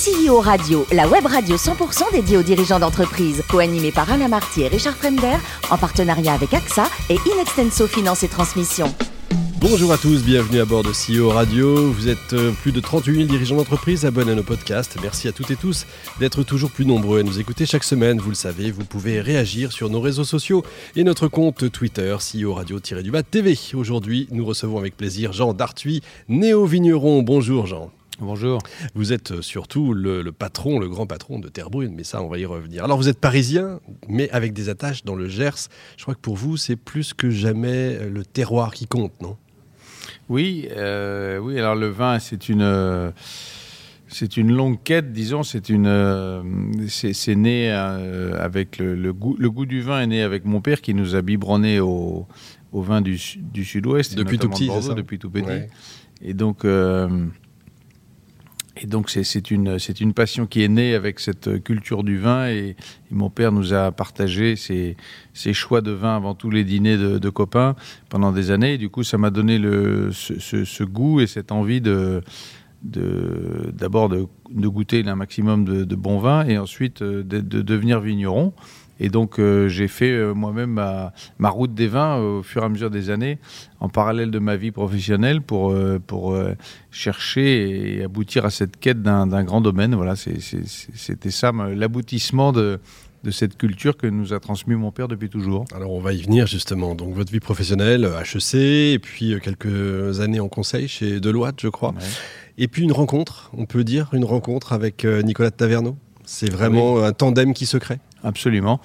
CEO Radio, la web radio 100% dédiée aux dirigeants d'entreprise, co-animée par Alain Marty et Richard Fremder, en partenariat avec AXA et Inextenso Finance et Transmission. Bonjour à tous, bienvenue à bord de CEO Radio. Vous êtes euh, plus de 38 000 dirigeants d'entreprise abonnés à nos podcasts. Merci à toutes et tous d'être toujours plus nombreux à nous écouter chaque semaine. Vous le savez, vous pouvez réagir sur nos réseaux sociaux et notre compte Twitter, CEO Radio-du-Bas TV. Aujourd'hui, nous recevons avec plaisir Jean Dartuy, néo-vigneron. Bonjour Jean. Bonjour. Vous êtes surtout le, patron, le grand patron de Terre Brune, mais ça, on va y revenir. Alors, vous êtes parisien, mais avec des attaches dans le Gers. Je crois que pour vous, c'est plus que jamais le terroir qui compte, non? Oui, euh, oui. Alors, le vin, c'est une. c'est une longue quête, disons. C'est une, c'est né euh, avec le, goût. Le goût du vin est né avec mon père qui nous a biberonné au, au vin du, du Sud-Ouest depuis tout petit, depuis tout petit. Et donc, euh, et donc c'est une, une passion qui est née avec cette culture du vin et, mon père nous a partagé ses, ses, choix de vin avant tous les dîners de, copains pendant des années. Et du coup, ça m'a donné le, ce, goût et cette envie de d'abord de, de, goûter un maximum de, de bon vin et ensuite euh, de, de devenir vigneron. Et donc, euh, j'ai fait euh, moi-même ma, ma, route des vins au fur et à mesure des années, en parallèle de ma vie professionnelle, pour, pour chercher et aboutir à cette quête d'un grand domaine. Voilà, c'était ça l'aboutissement de, de cette culture que nous a transmis mon père depuis toujours. Alors on va y venir justement. Donc votre vie professionnelle, HEC, et puis quelques années en conseil chez Deloitte, je crois. Et puis une rencontre, on peut dire, une rencontre avec Nicolas de Taverneau. C'est vraiment un tandem qui se crée absolument.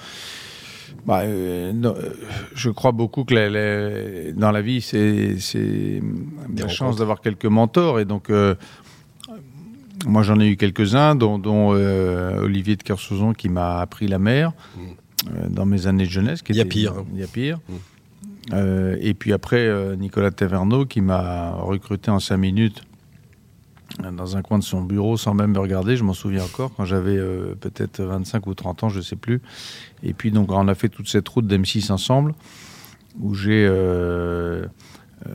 Bah, euh, euh, je crois beaucoup que dans la vie, c'est la chance d'avoir quelques mentors. Et donc, euh, moi, j'en ai eu quelques-uns, dont, Olivier de Kersauzon qui m'a appris la mer mm. dans mes années de jeunesse. il y a pire. Il y a pire. Mm. et puis après, Nicolas Taverneau qui m'a recruté en cinq minutes dans un coin de son bureau sans même me regarder. Je m'en souviens encore quand j'avais euh, peut-être 25 ou 30 ans, je ne sais plus. Et puis donc on a fait toute cette route d'M6 ensemble où j'ai euh, euh,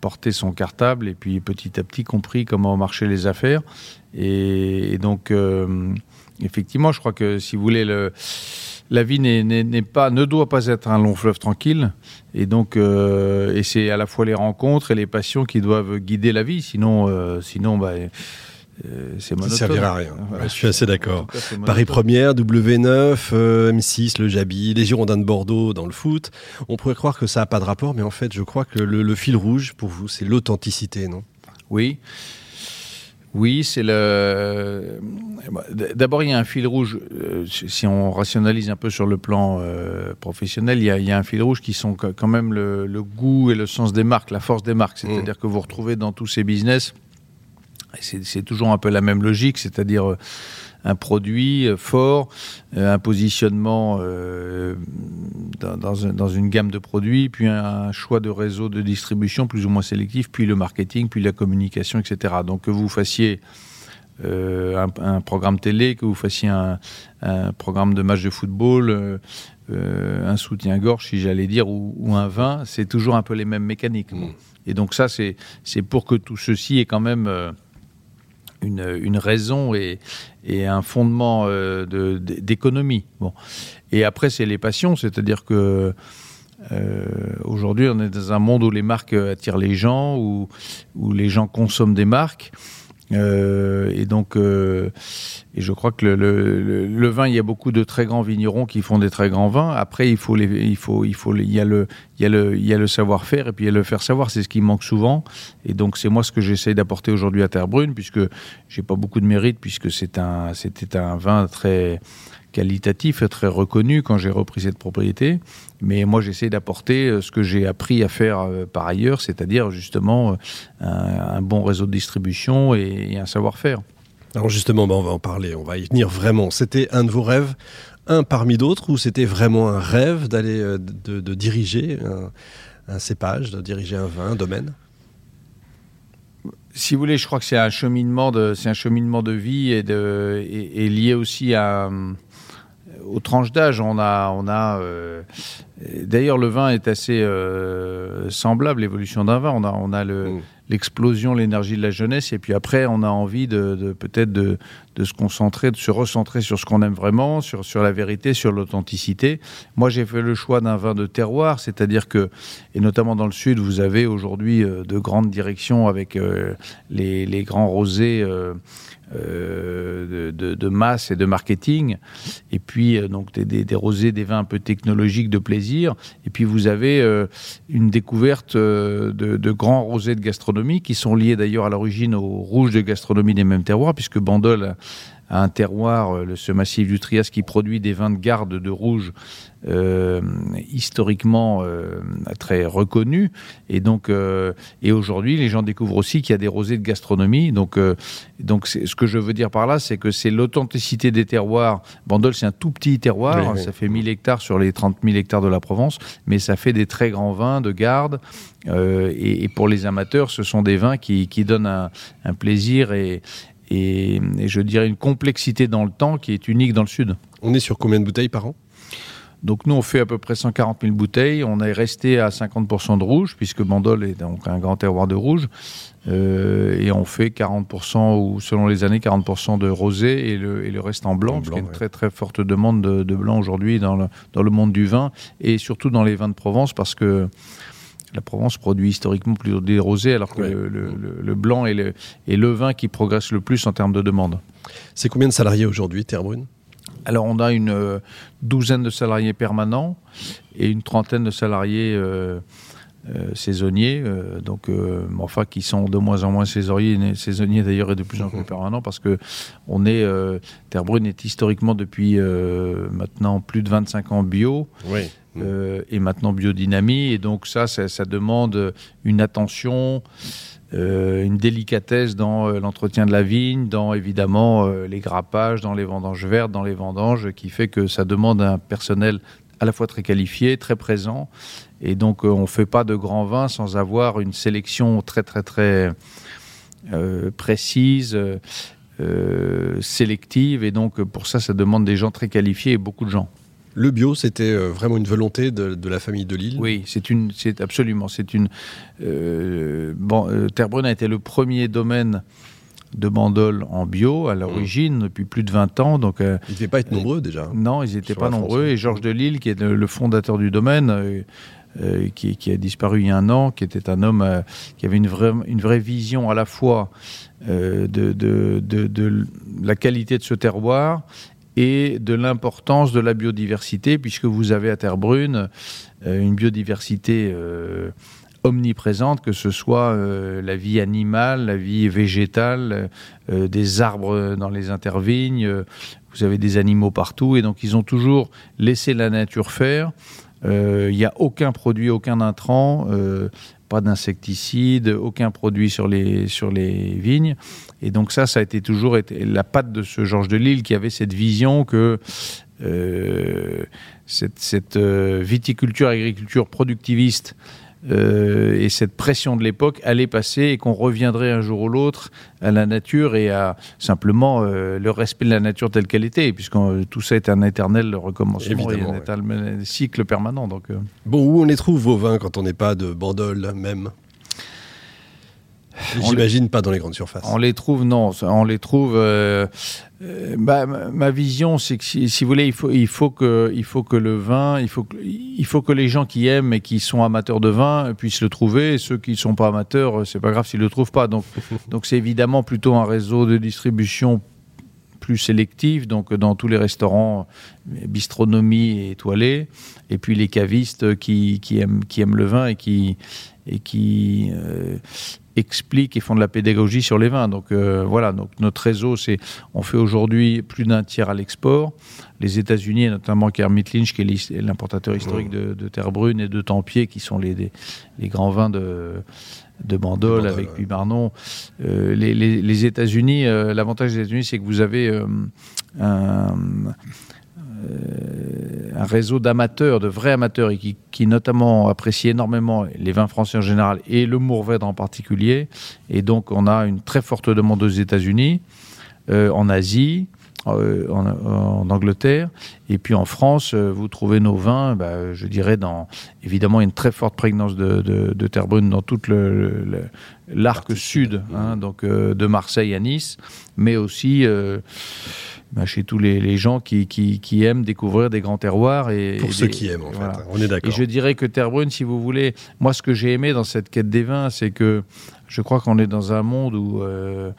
porté son cartable et puis petit à petit compris comment marchaient les affaires. Et, donc effectivement, je crois que si vous voulez le la vie n'est pas, ne doit pas être un long fleuve tranquille. Et donc, euh, et c'est à la fois les rencontres et les passions qui doivent guider la vie. Sinon, euh, sinon, bah, euh, c'est monotone. Ça servira à rien. je suis assez d'accord. Paris Première, W9, M6, le Jabi, les Girondins de Bordeaux dans le foot. On pourrait croire que ça n'a pas de rapport, mais en fait, je crois que le fil rouge pour vous, c'est l'authenticité, non? Oui. Oui, c'est le. D'abord, il y a un fil rouge. Euh, si on rationalise un peu sur le plan euh, professionnel, il y, a, un fil rouge qui sont quand même le, goût et le sens des marques, la force des marques. C'est-à-dire mmh. que vous retrouvez dans tous ces business, c'est toujours un peu la même logique, c'est-à-dire euh, un produit euh, fort, euh, un positionnement euh, dans, une gamme de produits, puis un, choix de réseau de distribution plus ou moins sélectif, puis le marketing, puis la communication, etc. Donc que vous fassiez un, programme télé, que vous fassiez un, programme de match de football, un soutien-gorge, si j'allais dire, ou, un vin, c'est toujours un peu les mêmes mécaniques. Mmh. Et donc ça, c'est pour que tout ceci ait quand même une, raison et, un fondement euh, d'économie. Bon. Et après, c'est les passions, c'est-à-dire que euh, aujourd'hui, on est dans un monde où les marques attirent les gens, où, où les gens consomment des marques. Euh, et donc, euh, et je crois que le, vin, il y a beaucoup de très grands vignerons qui font des très grands vins. Après, il faut il faut, il faut, il y a le, il y a le, il y a le savoir-faire et puis il y a le faire savoir. C'est ce qui manque souvent. Et donc, c'est moi ce que j'essaie d'apporter aujourd'hui à Terre Brune, puisque j'ai pas beaucoup de mérite, puisque c'est un, c'était un vin très qualitatif et très reconnu quand j'ai repris cette propriété. Mais moi, j'essaie d'apporter euh, ce que j'ai appris à faire euh, par ailleurs, c'est-à-dire justement euh, un, bon réseau de distribution et, un savoir-faire. Alors justement, bah, on va en parler, on va y venir vraiment. C'était un de vos rêves, un parmi d'autres, ou c'était vraiment un rêve d'aller de, diriger un, cépage, de diriger un vin, un domaine? Si vous voulez, je crois que c'est un cheminement de, c'est un cheminement de vie et, de, et lié aussi à, aux tranches d'âge, on a, on a D'ailleurs, le vin est assez semblable, l'évolution d'un vin. On a, on a le, mm l'explosion, l'énergie de la jeunesse, et puis après, on a envie de, peut-être de, se concentrer, de se recentrer sur ce qu'on aime vraiment, sur, sur la vérité, sur l'authenticité. Moi, j'ai fait le choix d'un vin de terroir, c'est-à-dire que, et notamment dans le sud, vous avez aujourd'hui euh, de grandes directions avec euh, les, les, grands rosés. Euh, euh, de, masse et de marketing, et puis euh, donc des, rosés, des vins un peu technologiques de plaisir, et puis vous avez euh, une découverte de, grands rosés de gastronomie qui sont liés d'ailleurs à l'origine au rouge de gastronomie des mêmes terroirs, puisque Bandol a un terroir, euh, ce massif du Trias, qui produit des vins de garde de rouge euh, historiquement euh, très reconnus. Et donc, et aujourd'hui, les gens découvrent aussi qu'il y a des rosés de gastronomie. Donc, donc ce que je veux dire par là, c'est que c'est l'authenticité des terroirs. Bandol, c'est un tout petit terroir, ça fait 1000 hectares sur les 30 000 hectares de la Provence, mais ça fait des très grands vins de garde. et, pour les amateurs, ce sont des vins qui, qui donnent un, un plaisir et, et, je dirais une complexité dans le temps qui est unique dans le Sud. On est sur combien de bouteilles par an? Donc nous, on fait à peu près 140 000 bouteilles. On est resté à 50% de rouge, puisque Bandol est donc un grand terroir de rouge. Euh, et on fait 40%, ou selon les années, 40% de rosé et le, et le reste en blanc, parce qu'il y a une très très forte demande de, de blanc aujourd'hui dans le, dans le monde du vin, et surtout dans les vins de Provence, parce que la Provence produit historiquement plus des rosés, alors que le, blanc est le, le vin qui progresse le plus en termes de demande. C'est combien de salariés aujourd'hui, Terre Brune alors on a une euh, douzaine de salariés permanents et une trentaine de salariés euh, euh, saisonniers, donc enfin qui sont de moins en moins saisonniers, saisonniers d'ailleurs et de plus en plus permanents parce que on est Terre Brune est historiquement depuis maintenant plus de 25 ans bio. Oui. Euh, et maintenant biodynamie. Et donc ça, ça, demande une attention, euh, une délicatesse dans euh, l'entretien de la vigne, dans évidemment les grappages, dans les vendanges vertes, dans les vendanges, qui fait que ça demande un personnel à la fois très qualifié, très présent. Et donc on ne fait pas de grands vins sans avoir une sélection très très très précise. sélective et donc pour ça ça demande des gens très qualifiés et beaucoup de gens. Le bio, c'était euh, vraiment une volonté de, la famille de Lille. Oui, c'est une, c'est absolument, c'est une. Euh, bon, euh, a été le premier domaine de Bandol en bio à l'origine depuis plus de 20 ans. Donc, ils n'étaient pas être nombreux déjà. Non, ils n'étaient pas nombreux. Et Georges de Lille, qui est le, fondateur du domaine, qui, a disparu il y a un an, qui était un homme qui avait une vraie, une vraie vision à la fois de, de, de, la qualité de ce terroir et de l'importance de la biodiversité, puisque vous avez à Terre Brune euh, une biodiversité euh, omniprésente, que ce soit euh, la vie animale, la vie végétale, des arbres dans les intervignes, vous avez des animaux partout, et donc ils ont toujours laissé la nature faire. Il n'y a aucun produit, aucun intrant, pas d'insecticides, aucun produit sur les, sur les vignes. Et donc ça, ça a été toujours été la patte de ce Georges de Lille qui avait cette vision que euh, cette, euh, viticulture, agriculture productiviste euh, et cette pression de l'époque allait passer et qu'on reviendrait un jour ou l'autre à la nature et à simplement le respect de la nature telle qu'elle était, puisque tout ça est un éternel recommencement et un éternel cycle permanent. Donc, Bon, où on les trouve vos vins quand on n'est pas de Bandol même? J'imagine pas dans les grandes surfaces. On les trouve, non. On les trouve. Euh, euh, bah, ma vision, c'est que si, vous voulez, il faut, il faut que, il faut que le vin, il faut que, il faut que les gens qui aiment et qui sont amateurs de vin puissent le trouver. Et ceux qui ne sont pas amateurs, c'est pas grave s'ils le trouvent pas. Donc, donc c'est évidemment plutôt un réseau de distribution plus sélectif, donc dans tous les restaurants, bistronomie et étoilés, et puis les cavistes qui, qui, aiment, qui aiment le vin et qui, et qui, euh, expliquent et font de la pédagogie sur les vins. Donc euh, voilà, donc notre réseau, c'est on fait aujourd'hui plus d'un tiers à l'export. Les États-Unis, notamment Kermit Lynch, qui est l'importateur historique de, Terre Brune et de Tempier, qui sont les, les, grands vins de, de Bandol, avec ouais. Barnon. Euh, les, les États-Unis, euh, l'avantage des États-Unis, c'est que vous avez euh, un réseau d'amateurs, de vrais amateurs, et qui, notamment apprécient énormément les vins français en général et le Mourvèdre en particulier. Et donc, on a une très forte demande aux États-Unis, euh, en Asie, euh, en, Angleterre. Et puis en France, euh, vous trouvez nos vins, bah, je dirais, dans évidemment une très forte prégnance de, de, terre brune dans tout l'arc sud, hein, donc de Marseille à Nice, mais aussi bah, chez tous les, gens qui, qui, aiment découvrir des grands terroirs. Et, Pour ceux qui aiment, en fait. On est d'accord. Et je dirais que Terre Brune, si vous voulez, moi, ce que j'ai aimé dans cette quête des vins, c'est que je crois qu'on est dans un monde où euh,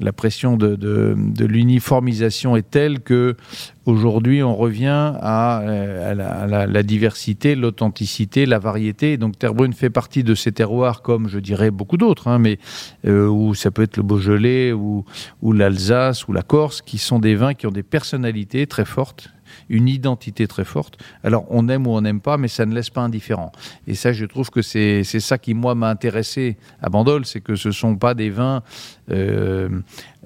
la pression de, l'uniformisation est telle que aujourd'hui on revient à, euh, la, diversité, l'authenticité, la variété. Donc Terre fait partie de ces terroirs comme je dirais beaucoup d'autres, hein, mais euh, ça peut être le Beaujolais ou, ou l'Alsace ou la Corse, qui sont des vins qui ont des personnalités très fortes une identité très forte. Alors on aime ou on n'aime pas, mais ça ne laisse pas indifférent. Et ça, je trouve que c'est ça qui, moi, m'a intéressé à Bandol, c'est que ce ne sont pas des vins, euh,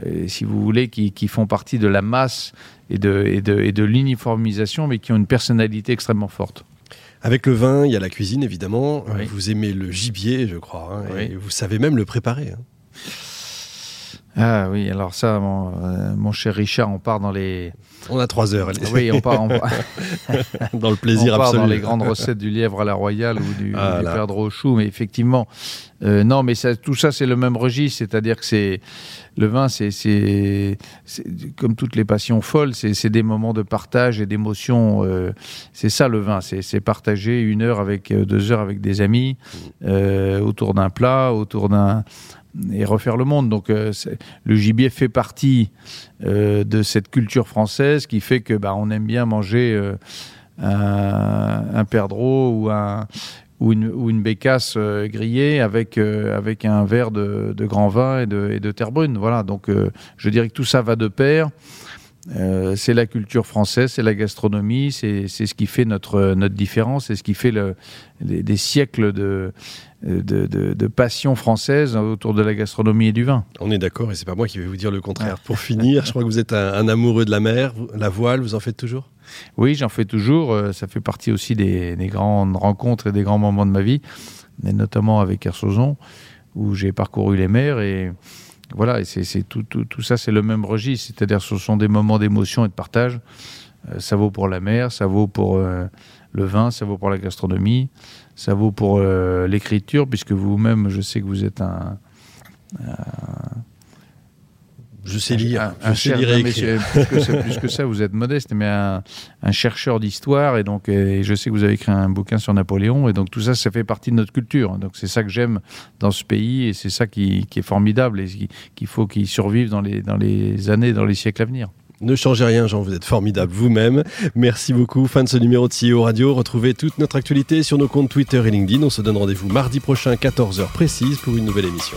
euh, si vous voulez, qui, font partie de la masse et de, et de, l'uniformisation, mais qui ont une personnalité extrêmement forte. Avec le vin, il y a la cuisine, évidemment. Vous aimez le gibier, je crois, hein, et vous savez même le préparer. Hein. Ah oui, alors ça, mon, euh, mon, cher Richard, on part dans les. On a trois heures. Oui, on part, dans le plaisir on part dans les grandes recettes du lièvre à la royale ou du, ah, au chou, mais effectivement, euh, non, mais ça, tout ça, c'est le même registre, c'est-à-dire que c'est le vin, c'est comme toutes les passions folles, c'est des moments de partage et d'émotion. Euh, c'est ça le vin, c'est partager une heure avec deux heures avec des amis mmh. autour d'un plat, autour d'un et refaire le monde. Donc euh, le gibier fait partie euh, de cette culture française qui fait que bah, on aime bien manger euh, un, perdreau ou un ou une, bécasse grillée avec, avec un verre de, de, grand vin et de, et de terre brune. Voilà, donc je dirais que tout ça va de pair. C'est la culture française, c'est la gastronomie, c'est ce qui fait notre, notre différence, c'est ce qui fait le, des siècles de, de, passion française autour de la gastronomie et du vin. On est d'accord, et c'est pas moi qui vais vous dire le contraire. Pour finir, je crois que vous êtes un, amoureux de la mer, la voile, vous en faites toujours? Oui, j'en fais toujours. Euh, ça fait partie aussi des, grandes rencontres et des grands moments de ma vie, mais notamment avec Kersozon, où j'ai parcouru les mers et voilà, et c'est tout, ça, c'est le même registre, c'est-à-dire ce sont des moments d'émotion et de partage. Euh, ça vaut pour la mer, ça vaut pour euh, le vin, ça vaut pour la gastronomie, ça vaut pour euh, l'écriture, puisque vous-même, je sais que vous êtes un. Je sais lire. Un, je sais lire et écrire. Plus que, plus, que ça, vous êtes modeste, mais un, chercheur d'histoire. Et donc, je sais que vous avez écrit un bouquin sur Napoléon. Et donc, tout ça, ça fait partie de notre culture. Donc, c'est ça que j'aime dans ce pays. Et c'est ça qui, qui, est formidable et qu'il faut qu'il survive dans les, dans les années, dans les siècles à venir. Ne changez rien, Jean, vous êtes formidable vous-même. Merci beaucoup. Fin de ce numéro de CEO Radio. Retrouvez toute notre actualité sur nos comptes Twitter et LinkedIn. On se donne rendez-vous mardi prochain, 14h précise, pour une nouvelle émission.